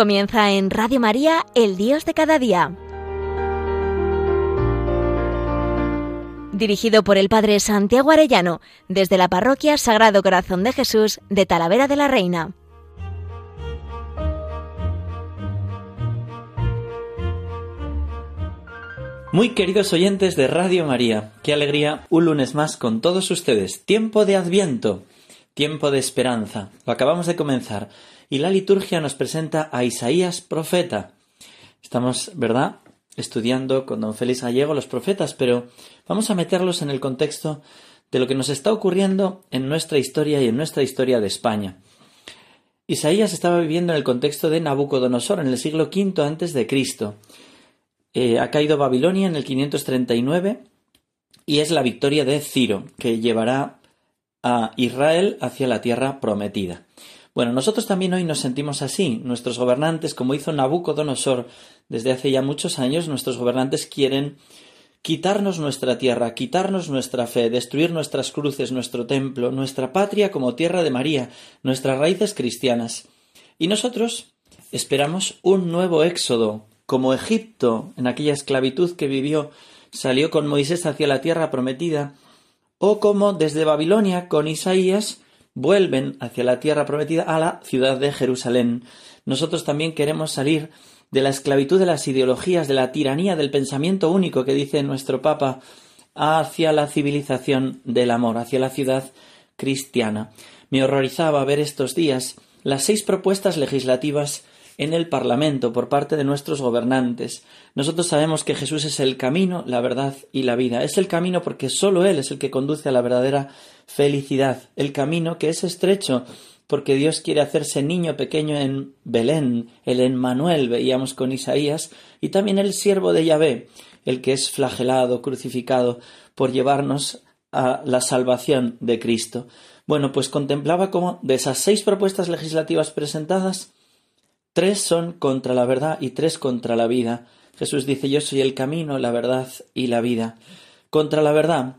Comienza en Radio María, El Dios de cada día. Dirigido por el Padre Santiago Arellano, desde la Parroquia Sagrado Corazón de Jesús de Talavera de la Reina. Muy queridos oyentes de Radio María, qué alegría un lunes más con todos ustedes. Tiempo de Adviento, tiempo de esperanza. Lo acabamos de comenzar y la liturgia nos presenta a Isaías profeta. Estamos, ¿verdad?, estudiando con don Félix Gallego los profetas, pero vamos a meterlos en el contexto de lo que nos está ocurriendo en nuestra historia y en nuestra historia de España. Isaías estaba viviendo en el contexto de Nabucodonosor en el siglo V antes de Cristo. Eh, ha caído Babilonia en el 539 y es la victoria de Ciro que llevará a Israel hacia la tierra prometida. Bueno, nosotros también hoy nos sentimos así. Nuestros gobernantes, como hizo Nabucodonosor desde hace ya muchos años, nuestros gobernantes quieren quitarnos nuestra tierra, quitarnos nuestra fe, destruir nuestras cruces, nuestro templo, nuestra patria como tierra de María, nuestras raíces cristianas. Y nosotros esperamos un nuevo éxodo, como Egipto, en aquella esclavitud que vivió, salió con Moisés hacia la tierra prometida, o como desde Babilonia con Isaías vuelven hacia la tierra prometida a la ciudad de Jerusalén. Nosotros también queremos salir de la esclavitud de las ideologías, de la tiranía del pensamiento único que dice nuestro Papa, hacia la civilización del amor, hacia la ciudad cristiana. Me horrorizaba ver estos días las seis propuestas legislativas en el Parlamento por parte de nuestros gobernantes. Nosotros sabemos que Jesús es el camino, la verdad y la vida. Es el camino porque sólo Él es el que conduce a la verdadera felicidad. El camino que es estrecho porque Dios quiere hacerse niño pequeño en Belén, el Emmanuel, veíamos con Isaías, y también el siervo de Yahvé, el que es flagelado, crucificado, por llevarnos a la salvación de Cristo. Bueno, pues contemplaba cómo de esas seis propuestas legislativas presentadas, Tres son contra la verdad y tres contra la vida. Jesús dice yo soy el camino, la verdad y la vida. Contra la verdad,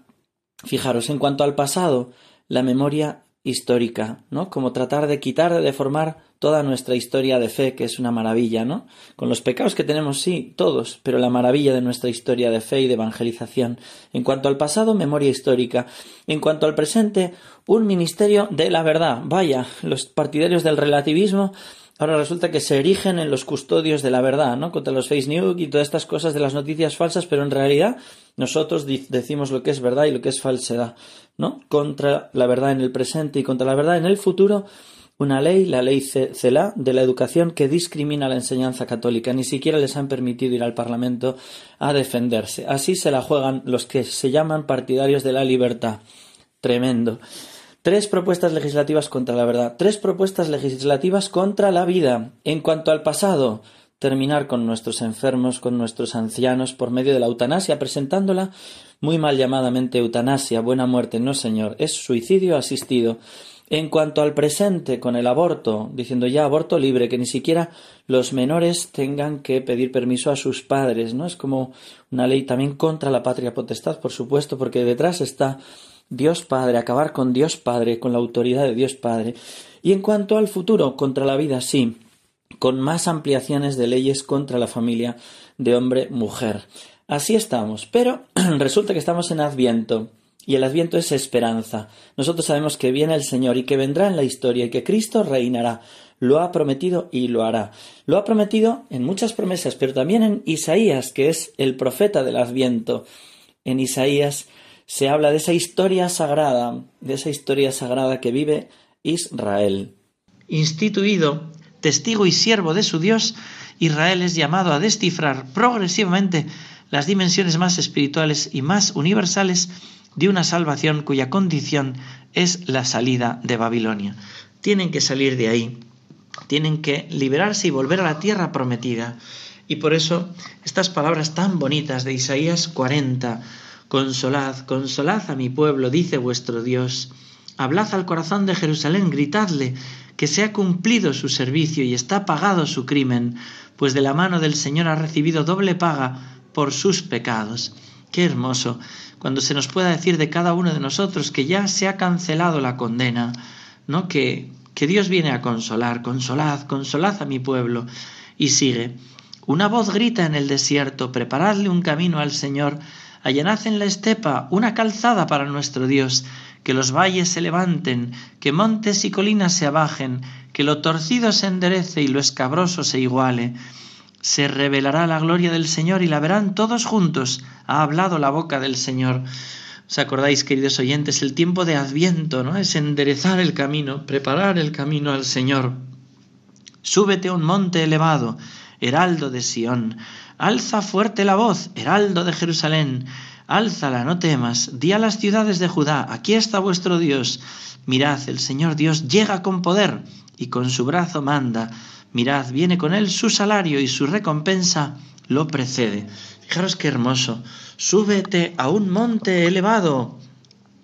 fijaros, en cuanto al pasado, la memoria histórica, ¿no? Como tratar de quitar, de deformar toda nuestra historia de fe, que es una maravilla, ¿no? Con los pecados que tenemos, sí, todos, pero la maravilla de nuestra historia de fe y de evangelización. En cuanto al pasado, memoria histórica. En cuanto al presente, un ministerio de la verdad. Vaya, los partidarios del relativismo ahora resulta que se erigen en los custodios de la verdad, ¿no? Contra los face news y todas estas cosas de las noticias falsas, pero en realidad nosotros decimos lo que es verdad y lo que es falsedad, ¿no? Contra la verdad en el presente y contra la verdad en el futuro, una ley, la ley CELA, de la educación que discrimina la enseñanza católica. Ni siquiera les han permitido ir al Parlamento a defenderse. Así se la juegan los que se llaman partidarios de la libertad. Tremendo. Tres propuestas legislativas contra la verdad, tres propuestas legislativas contra la vida. En cuanto al pasado, terminar con nuestros enfermos, con nuestros ancianos, por medio de la eutanasia, presentándola muy mal llamadamente eutanasia, buena muerte, no señor, es suicidio asistido. En cuanto al presente, con el aborto, diciendo ya aborto libre, que ni siquiera los menores tengan que pedir permiso a sus padres, ¿no? Es como una ley también contra la patria potestad, por supuesto, porque detrás está Dios Padre, acabar con Dios Padre, con la autoridad de Dios Padre. Y en cuanto al futuro, contra la vida, sí, con más ampliaciones de leyes contra la familia de hombre-mujer. Así estamos, pero resulta que estamos en Adviento. Y el Adviento es esperanza. Nosotros sabemos que viene el Señor y que vendrá en la historia y que Cristo reinará. Lo ha prometido y lo hará. Lo ha prometido en muchas promesas, pero también en Isaías, que es el profeta del Adviento. En Isaías se habla de esa historia sagrada, de esa historia sagrada que vive Israel. Instituido, testigo y siervo de su Dios, Israel es llamado a descifrar progresivamente las dimensiones más espirituales y más universales de una salvación cuya condición es la salida de Babilonia. Tienen que salir de ahí, tienen que liberarse y volver a la tierra prometida. Y por eso estas palabras tan bonitas de Isaías 40, Consolad, consolad a mi pueblo, dice vuestro Dios. Hablad al corazón de Jerusalén, gritadle que se ha cumplido su servicio y está pagado su crimen, pues de la mano del Señor ha recibido doble paga por sus pecados. Qué hermoso cuando se nos pueda decir de cada uno de nosotros que ya se ha cancelado la condena, ¿no? Que que Dios viene a consolar, consolad, consolad a mi pueblo. Y sigue, una voz grita en el desierto, preparadle un camino al Señor, allanad en la estepa una calzada para nuestro Dios, que los valles se levanten, que montes y colinas se abajen, que lo torcido se enderece y lo escabroso se iguale. Se revelará la gloria del Señor y la verán todos juntos. Ha hablado la boca del Señor. ¿Os acordáis, queridos oyentes? El tiempo de Adviento, ¿no? Es enderezar el camino, preparar el camino al Señor. Súbete a un monte elevado, heraldo de Sión. Alza fuerte la voz, heraldo de Jerusalén. Álzala, no temas. Di a las ciudades de Judá, aquí está vuestro Dios. Mirad, el Señor Dios llega con poder y con su brazo manda. Mirad, viene con él su salario y su recompensa lo precede. Fijaros qué hermoso. Súbete a un monte elevado,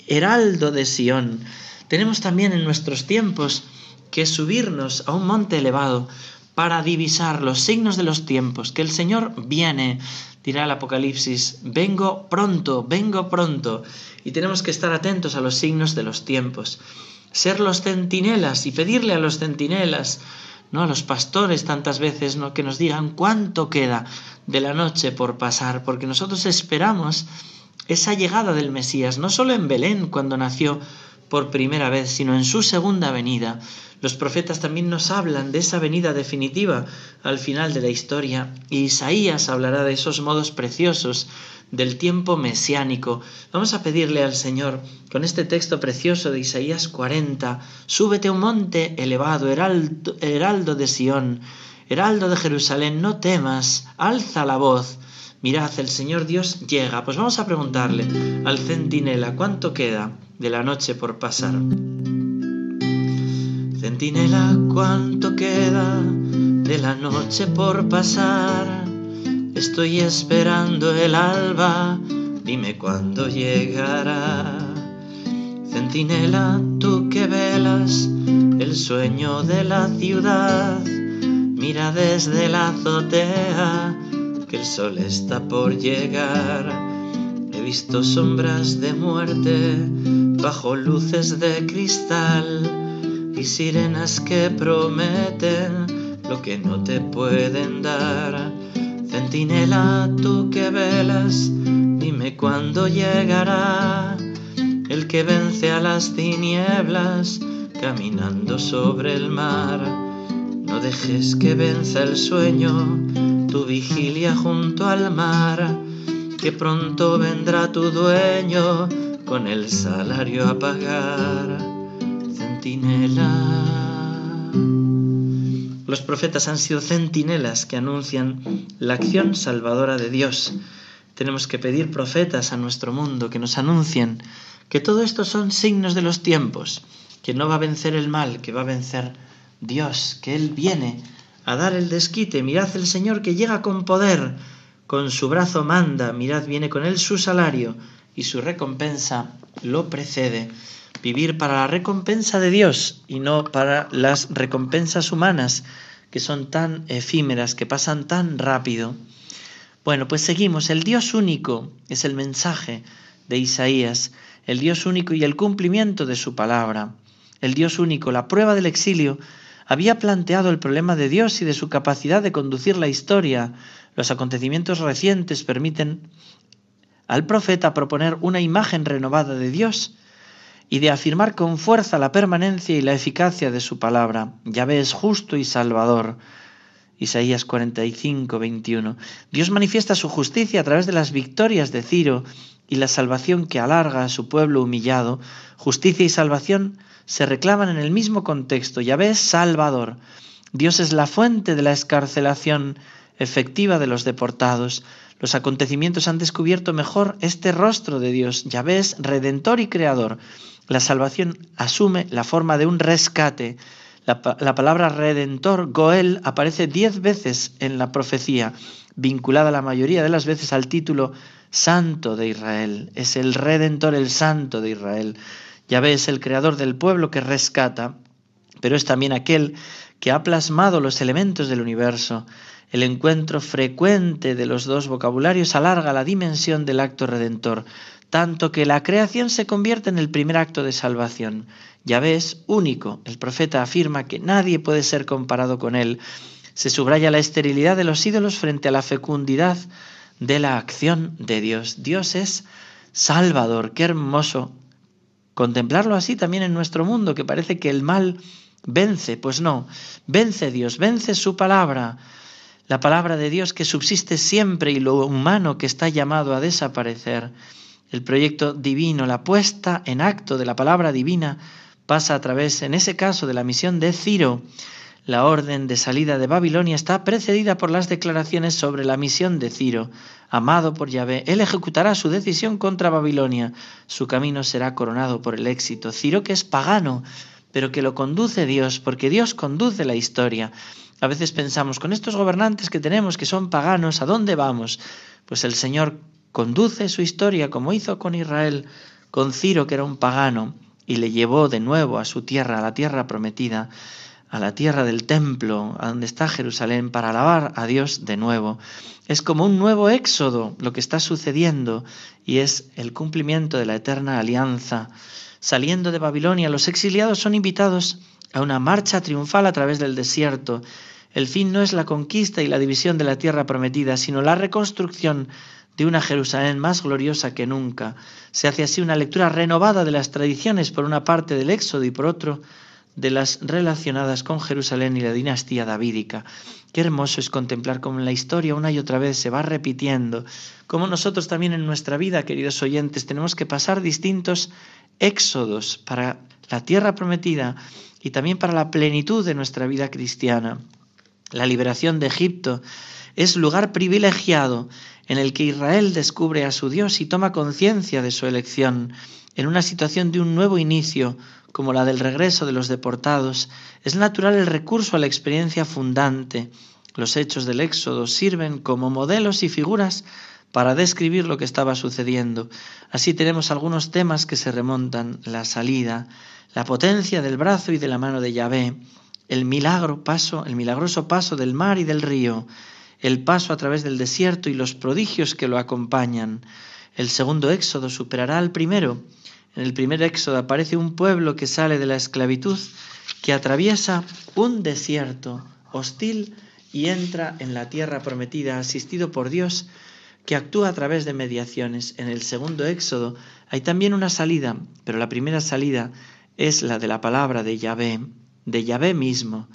heraldo de Sión. Tenemos también en nuestros tiempos que subirnos a un monte elevado para divisar los signos de los tiempos, que el Señor viene, dirá el Apocalipsis, vengo pronto, vengo pronto, y tenemos que estar atentos a los signos de los tiempos, ser los centinelas y pedirle a los centinelas, no a los pastores tantas veces, no que nos digan cuánto queda de la noche por pasar, porque nosotros esperamos esa llegada del Mesías, no solo en Belén cuando nació por primera vez, sino en su segunda venida. Los profetas también nos hablan de esa venida definitiva al final de la historia, y Isaías hablará de esos modos preciosos del tiempo mesiánico. Vamos a pedirle al Señor, con este texto precioso de Isaías 40, súbete a un monte elevado, heraldo, heraldo de Sión, Heraldo de Jerusalén, no temas, alza la voz. Mirad, el Señor Dios llega. Pues vamos a preguntarle al centinela cuánto queda de la noche por pasar. Centinela, cuánto queda de la noche por pasar. Estoy esperando el alba, dime cuándo llegará. Centinela, tú que velas el sueño de la ciudad Mira desde la azotea que el sol está por llegar. He visto sombras de muerte bajo luces de cristal y sirenas que prometen lo que no te pueden dar. Centinela, tú que velas, dime cuándo llegará el que vence a las tinieblas caminando sobre el mar no dejes que venza el sueño tu vigilia junto al mar, que pronto vendrá tu dueño con el salario a pagar. Centinela. Los profetas han sido centinelas que anuncian la acción salvadora de Dios. Tenemos que pedir profetas a nuestro mundo que nos anuncien que todo esto son signos de los tiempos, que no va a vencer el mal, que va a vencer Dios, que Él viene a dar el desquite. Mirad el Señor que llega con poder, con su brazo manda, mirad, viene con Él su salario y su recompensa lo precede. Vivir para la recompensa de Dios y no para las recompensas humanas, que son tan efímeras, que pasan tan rápido. Bueno, pues seguimos. El Dios único es el mensaje de Isaías, el Dios único y el cumplimiento de su palabra. El Dios único, la prueba del exilio, había planteado el problema de Dios y de su capacidad de conducir la historia. Los acontecimientos recientes permiten al profeta proponer una imagen renovada de Dios y de afirmar con fuerza la permanencia y la eficacia de su palabra. Yahvé es justo y salvador. Isaías 45, 21. Dios manifiesta su justicia a través de las victorias de Ciro y la salvación que alarga a su pueblo humillado. Justicia y salvación se reclaman en el mismo contexto. Yahvé es Salvador. Dios es la fuente de la escarcelación efectiva de los deportados. Los acontecimientos han descubierto mejor este rostro de Dios. Yahvé es Redentor y Creador. La salvación asume la forma de un rescate. La, la, palabra redentor, Goel, aparece diez veces en la profecía, vinculada la mayoría de las veces al título Santo de Israel. Es el redentor, el Santo de Israel. Yahvé es el creador del pueblo que rescata, pero es también aquel que ha plasmado los elementos del universo. El encuentro frecuente de los dos vocabularios alarga la dimensión del acto redentor, tanto que la creación se convierte en el primer acto de salvación. Ya ves, único. El profeta afirma que nadie puede ser comparado con él. Se subraya la esterilidad de los ídolos frente a la fecundidad de la acción de Dios. Dios es Salvador. Qué hermoso contemplarlo así también en nuestro mundo, que parece que el mal vence. Pues no, vence Dios, vence su palabra. La palabra de Dios que subsiste siempre y lo humano que está llamado a desaparecer. El proyecto divino, la puesta en acto de la palabra divina, pasa a través, en ese caso, de la misión de Ciro. La orden de salida de Babilonia está precedida por las declaraciones sobre la misión de Ciro. Amado por Yahvé, él ejecutará su decisión contra Babilonia. Su camino será coronado por el éxito. Ciro, que es pagano, pero que lo conduce Dios, porque Dios conduce la historia. A veces pensamos, con estos gobernantes que tenemos que son paganos, ¿a dónde vamos? Pues el Señor conduce su historia como hizo con Israel, con Ciro, que era un pagano, y le llevó de nuevo a su tierra, a la tierra prometida, a la tierra del templo, a donde está Jerusalén, para alabar a Dios de nuevo. Es como un nuevo éxodo lo que está sucediendo y es el cumplimiento de la eterna alianza. Saliendo de Babilonia, los exiliados son invitados a una marcha triunfal a través del desierto. El fin no es la conquista y la división de la tierra prometida, sino la reconstrucción de una Jerusalén más gloriosa que nunca. Se hace así una lectura renovada de las tradiciones por una parte del Éxodo y por otro de las relacionadas con Jerusalén y la dinastía davídica. Qué hermoso es contemplar cómo la historia una y otra vez se va repitiendo, cómo nosotros también en nuestra vida, queridos oyentes, tenemos que pasar distintos éxodos para la tierra prometida y también para la plenitud de nuestra vida cristiana. La liberación de Egipto es lugar privilegiado en el que Israel descubre a su Dios y toma conciencia de su elección. En una situación de un nuevo inicio, como la del regreso de los deportados, es natural el recurso a la experiencia fundante. Los hechos del Éxodo sirven como modelos y figuras para describir lo que estaba sucediendo. Así tenemos algunos temas que se remontan, la salida, la potencia del brazo y de la mano de Yahvé, el milagro paso, el milagroso paso del mar y del río, el paso a través del desierto y los prodigios que lo acompañan. El segundo éxodo superará al primero. En el primer éxodo aparece un pueblo que sale de la esclavitud, que atraviesa un desierto hostil y entra en la tierra prometida, asistido por Dios, que actúa a través de mediaciones. En el segundo éxodo hay también una salida, pero la primera salida es la de la palabra de Yahvé, de Yahvé mismo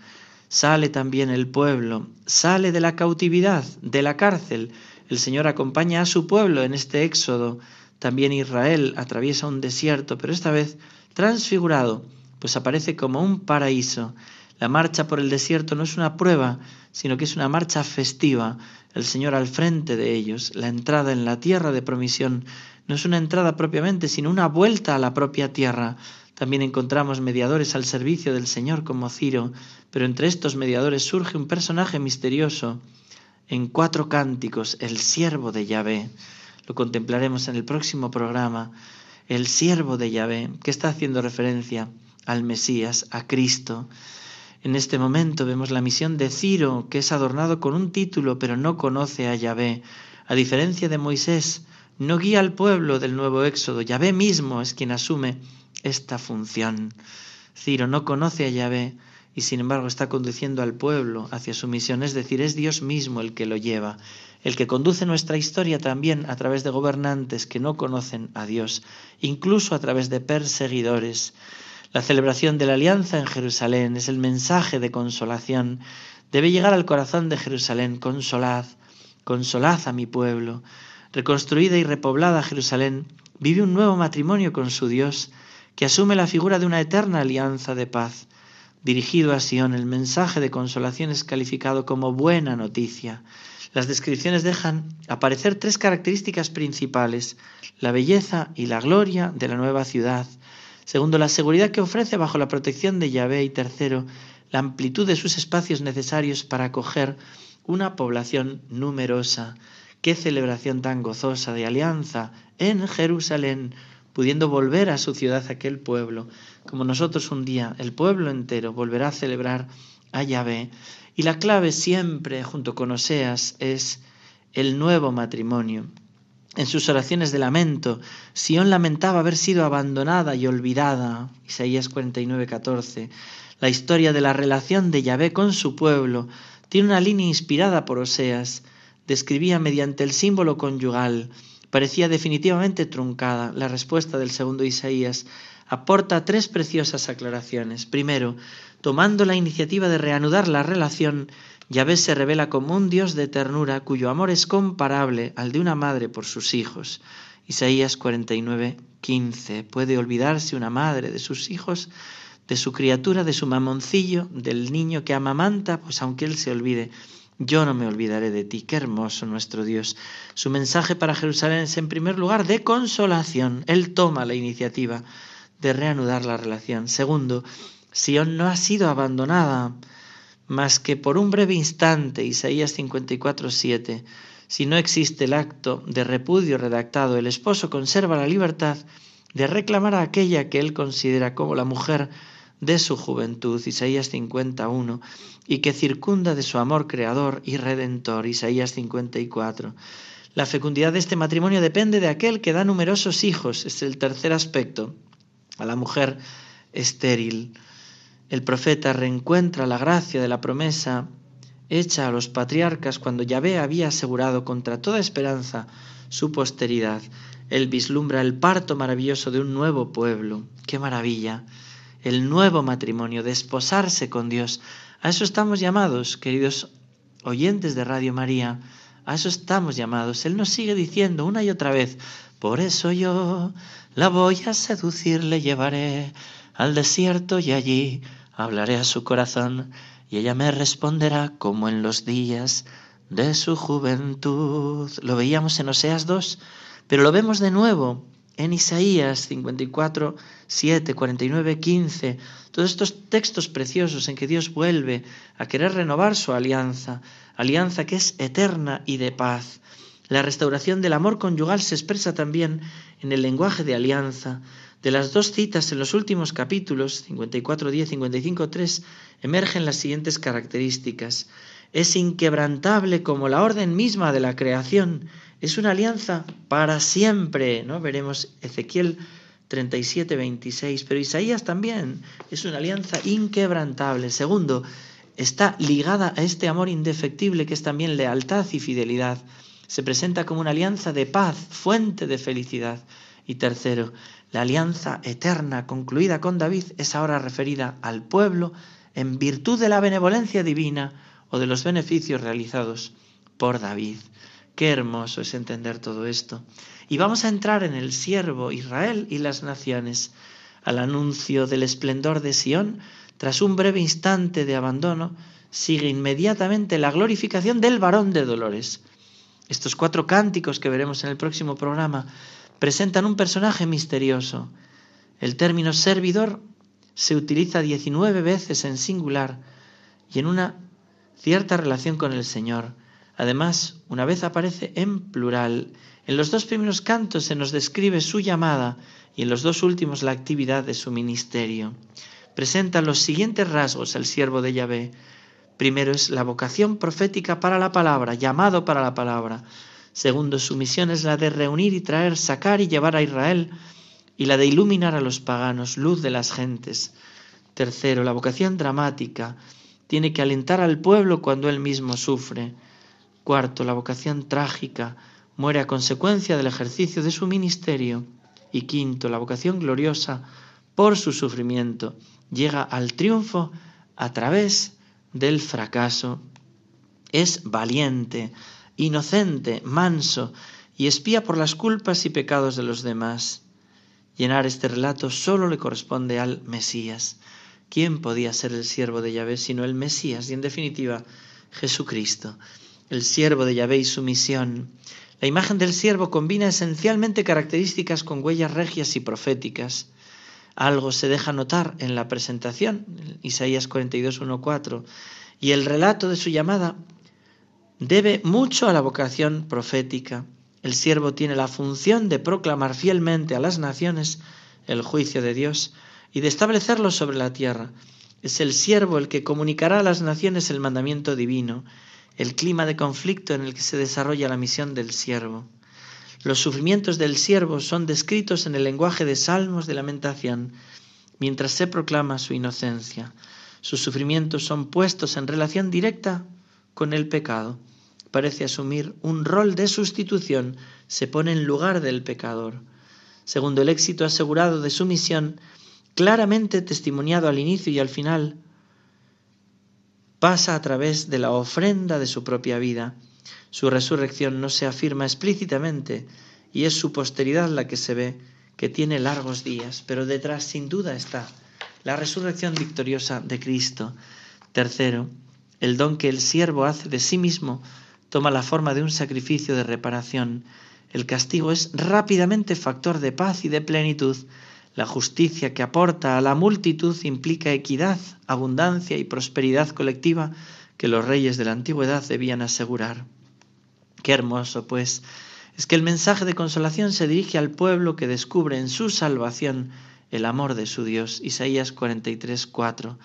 sale también el pueblo, sale de la cautividad, de la cárcel. El Señor acompaña a su pueblo en este éxodo. También Israel atraviesa un desierto, pero esta vez transfigurado, pues aparece como un paraíso. La marcha por el desierto no es una prueba, sino que es una marcha festiva. El Señor al frente de ellos, la entrada en la tierra de promisión, no es una entrada propiamente, sino una vuelta a la propia tierra. También encontramos mediadores al servicio del Señor como Ciro, pero entre estos mediadores surge un personaje misterioso en cuatro cánticos, el siervo de Yahvé. Lo contemplaremos en el próximo programa. El siervo de Yahvé, que está haciendo referencia al Mesías, a Cristo. En este momento vemos la misión de Ciro, que es adornado con un título, pero no conoce a Yahvé. A diferencia de Moisés, no guía al pueblo del nuevo éxodo. Yahvé mismo es quien asume esta función. Ciro no conoce a Yahvé y sin embargo está conduciendo al pueblo hacia su misión, es decir, es Dios mismo el que lo lleva, el que conduce nuestra historia también a través de gobernantes que no conocen a Dios, incluso a través de perseguidores. La celebración de la alianza en Jerusalén es el mensaje de consolación. Debe llegar al corazón de Jerusalén, consolad, consolad a mi pueblo. Reconstruida y repoblada Jerusalén vive un nuevo matrimonio con su Dios, que asume la figura de una eterna alianza de paz. Dirigido a Sion, el mensaje de consolación es calificado como buena noticia. Las descripciones dejan aparecer tres características principales, la belleza y la gloria de la nueva ciudad. Segundo, la seguridad que ofrece bajo la protección de Yahvé. Y tercero, la amplitud de sus espacios necesarios para acoger una población numerosa. Qué celebración tan gozosa de alianza en Jerusalén, pudiendo volver a su ciudad aquel pueblo, como nosotros un día, el pueblo entero, volverá a celebrar a Yahvé. Y la clave siempre, junto con Oseas, es el nuevo matrimonio. En sus oraciones de lamento, Sión lamentaba haber sido abandonada y olvidada. Isaías 49, 14. La historia de la relación de Yahvé con su pueblo tiene una línea inspirada por Oseas. Describía mediante el símbolo conyugal. Parecía definitivamente truncada. La respuesta del segundo Isaías aporta tres preciosas aclaraciones. Primero, tomando la iniciativa de reanudar la relación, Yahvé se revela como un Dios de ternura cuyo amor es comparable al de una madre por sus hijos. Isaías 49, 15. ¿Puede olvidarse una madre de sus hijos, de su criatura, de su mamoncillo, del niño que amamanta? Pues aunque él se olvide, yo no me olvidaré de ti. Qué hermoso nuestro Dios. Su mensaje para Jerusalén es en primer lugar de consolación. Él toma la iniciativa de reanudar la relación. Segundo, Sion no ha sido abandonada más que por un breve instante, Isaías 54, 7. Si no existe el acto de repudio redactado, el esposo conserva la libertad de reclamar a aquella que él considera como la mujer de su juventud, Isaías 51, y que circunda de su amor creador y redentor, Isaías 54. La fecundidad de este matrimonio depende de aquel que da numerosos hijos, es el tercer aspecto, a la mujer estéril el profeta reencuentra la gracia de la promesa hecha a los patriarcas cuando Yahvé había asegurado contra toda esperanza su posteridad. Él vislumbra el parto maravilloso de un nuevo pueblo. ¡Qué maravilla! El nuevo matrimonio, desposarse con Dios. A eso estamos llamados, queridos oyentes de Radio María. A eso estamos llamados. Él nos sigue diciendo una y otra vez, por eso yo la voy a seducir, le llevaré al desierto y allí hablaré a su corazón y ella me responderá como en los días de su juventud. Lo veíamos en Oseas 2, pero lo vemos de nuevo en Isaías 54, 7, 49, 15. Todos estos textos preciosos en que Dios vuelve a querer renovar su alianza, alianza que es eterna y de paz. La restauración del amor conyugal se expresa también en el lenguaje de alianza, de las dos citas en los últimos capítulos, 54.10 y 55.3, emergen las siguientes características. Es inquebrantable como la orden misma de la creación. Es una alianza para siempre. ¿no? Veremos Ezequiel 37, 26, pero Isaías también es una alianza inquebrantable. Segundo, está ligada a este amor indefectible que es también lealtad y fidelidad. Se presenta como una alianza de paz, fuente de felicidad. Y tercero, la alianza eterna concluida con David es ahora referida al pueblo en virtud de la benevolencia divina o de los beneficios realizados por David. Qué hermoso es entender todo esto. Y vamos a entrar en el siervo Israel y las naciones. Al anuncio del esplendor de Sión, tras un breve instante de abandono, sigue inmediatamente la glorificación del varón de dolores. Estos cuatro cánticos que veremos en el próximo programa presentan un personaje misterioso. El término servidor se utiliza 19 veces en singular y en una cierta relación con el Señor. Además, una vez aparece en plural. En los dos primeros cantos se nos describe su llamada y en los dos últimos la actividad de su ministerio. Presenta los siguientes rasgos el siervo de Yahvé. Primero es la vocación profética para la palabra, llamado para la palabra. Segundo, su misión es la de reunir y traer, sacar y llevar a Israel, y la de iluminar a los paganos, luz de las gentes. Tercero, la vocación dramática tiene que alentar al pueblo cuando él mismo sufre. Cuarto, la vocación trágica muere a consecuencia del ejercicio de su ministerio. Y quinto, la vocación gloriosa por su sufrimiento llega al triunfo a través del fracaso. Es valiente, inocente, manso, y espía por las culpas y pecados de los demás. Llenar este relato solo le corresponde al Mesías. ¿Quién podía ser el siervo de Yahvé sino el Mesías y en definitiva Jesucristo? El siervo de Yahvé y su misión. La imagen del siervo combina esencialmente características con huellas regias y proféticas. Algo se deja notar en la presentación, Isaías 42, 4, y el relato de su llamada debe mucho a la vocación profética. El siervo tiene la función de proclamar fielmente a las naciones el juicio de Dios y de establecerlo sobre la tierra. Es el siervo el que comunicará a las naciones el mandamiento divino, el clima de conflicto en el que se desarrolla la misión del siervo. Los sufrimientos del siervo son descritos en el lenguaje de salmos de lamentación, mientras se proclama su inocencia. Sus sufrimientos son puestos en relación directa con el pecado. Parece asumir un rol de sustitución, se pone en lugar del pecador. Segundo el éxito asegurado de su misión, claramente testimoniado al inicio y al final, pasa a través de la ofrenda de su propia vida. Su resurrección no se afirma explícitamente y es su posteridad la que se ve que tiene largos días, pero detrás sin duda está la resurrección victoriosa de Cristo. Tercero, el don que el siervo hace de sí mismo toma la forma de un sacrificio de reparación. El castigo es rápidamente factor de paz y de plenitud. La justicia que aporta a la multitud implica equidad, abundancia y prosperidad colectiva que los reyes de la antigüedad debían asegurar. Qué hermoso, pues, es que el mensaje de consolación se dirige al pueblo que descubre en su salvación el amor de su Dios. Isaías 43, 4.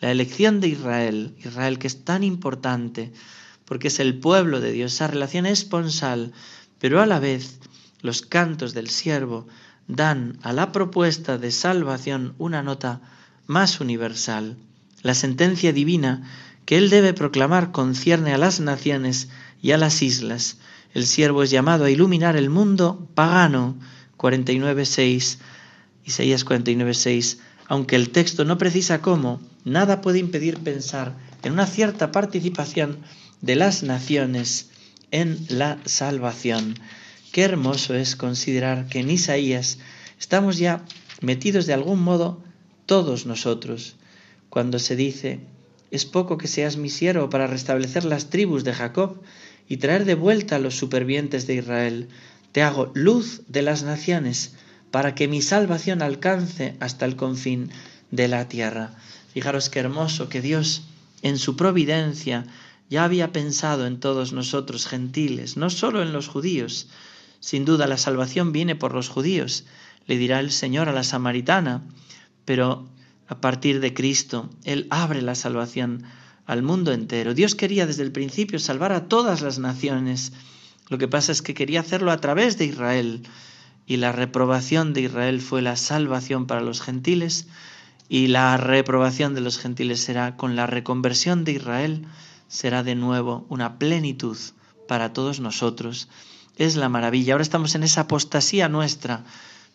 La elección de Israel, Israel que es tan importante, porque es el pueblo de Dios, esa relación esponsal, pero a la vez los cantos del siervo dan a la propuesta de salvación una nota más universal. La sentencia divina que él debe proclamar concierne a las naciones y a las islas. El siervo es llamado a iluminar el mundo pagano. 49.6, Isaías 49.6. Aunque el texto no precisa cómo, nada puede impedir pensar en una cierta participación de las naciones en la salvación. Qué hermoso es considerar que en Isaías estamos ya metidos de algún modo todos nosotros, cuando se dice, es poco que seas mi siervo para restablecer las tribus de Jacob y traer de vuelta a los supervivientes de Israel. Te hago luz de las naciones para que mi salvación alcance hasta el confín de la tierra. Fijaros qué hermoso que Dios, en su providencia, ya había pensado en todos nosotros gentiles, no solo en los judíos, sin duda la salvación viene por los judíos, le dirá el Señor a la samaritana, pero a partir de Cristo Él abre la salvación al mundo entero. Dios quería desde el principio salvar a todas las naciones. Lo que pasa es que quería hacerlo a través de Israel. Y la reprobación de Israel fue la salvación para los gentiles. Y la reprobación de los gentiles será con la reconversión de Israel, será de nuevo una plenitud para todos nosotros es la maravilla. Ahora estamos en esa apostasía nuestra,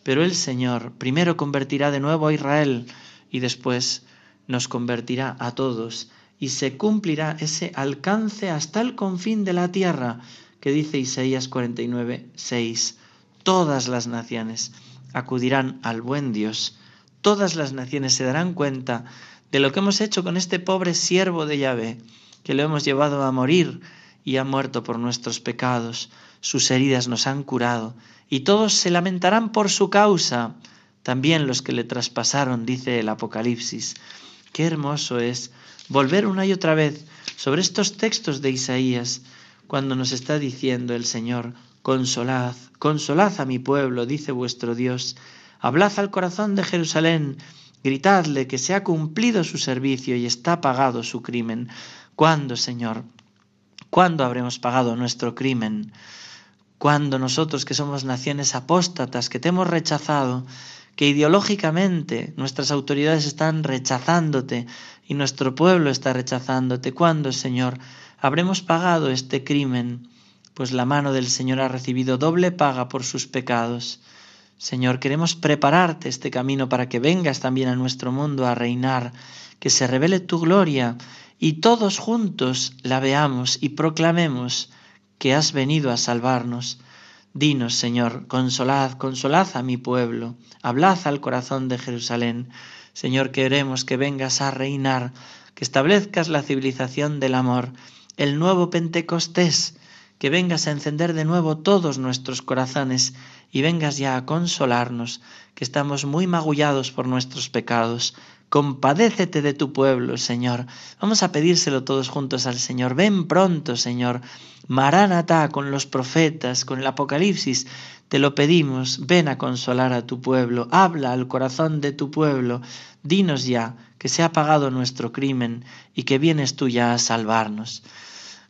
pero el Señor primero convertirá de nuevo a Israel y después nos convertirá a todos y se cumplirá ese alcance hasta el confín de la tierra que dice Isaías 49, 6. Todas las naciones acudirán al buen Dios, todas las naciones se darán cuenta de lo que hemos hecho con este pobre siervo de Yahvé, que lo hemos llevado a morir y ha muerto por nuestros pecados sus heridas nos han curado, y todos se lamentarán por su causa, también los que le traspasaron, dice el Apocalipsis. Qué hermoso es volver una y otra vez sobre estos textos de Isaías, cuando nos está diciendo el Señor, consolad, consolad a mi pueblo, dice vuestro Dios, hablad al corazón de Jerusalén, gritadle que se ha cumplido su servicio y está pagado su crimen. ¿Cuándo, Señor? ¿Cuándo habremos pagado nuestro crimen? Cuando nosotros que somos naciones apóstatas, que te hemos rechazado, que ideológicamente nuestras autoridades están rechazándote y nuestro pueblo está rechazándote, ¿cuándo, Señor, habremos pagado este crimen? Pues la mano del Señor ha recibido doble paga por sus pecados. Señor, queremos prepararte este camino para que vengas también a nuestro mundo a reinar, que se revele tu gloria y todos juntos la veamos y proclamemos que has venido a salvarnos. Dinos, Señor, consolad, consolad a mi pueblo, hablad al corazón de Jerusalén. Señor, queremos que vengas a reinar, que establezcas la civilización del amor, el nuevo Pentecostés, que vengas a encender de nuevo todos nuestros corazones y vengas ya a consolarnos, que estamos muy magullados por nuestros pecados. Compadécete de tu pueblo, Señor. Vamos a pedírselo todos juntos al Señor. Ven pronto, Señor. Maránata con los profetas, con el Apocalipsis. Te lo pedimos. Ven a consolar a tu pueblo. Habla al corazón de tu pueblo. Dinos ya que se ha pagado nuestro crimen y que vienes tú ya a salvarnos.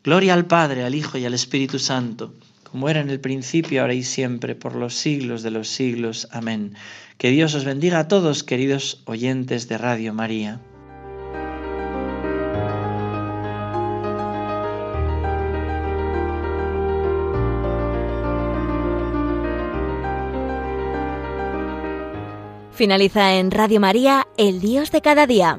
Gloria al Padre, al Hijo y al Espíritu Santo como era en el principio, ahora y siempre, por los siglos de los siglos. Amén. Que Dios os bendiga a todos, queridos oyentes de Radio María. Finaliza en Radio María, El Dios de cada día.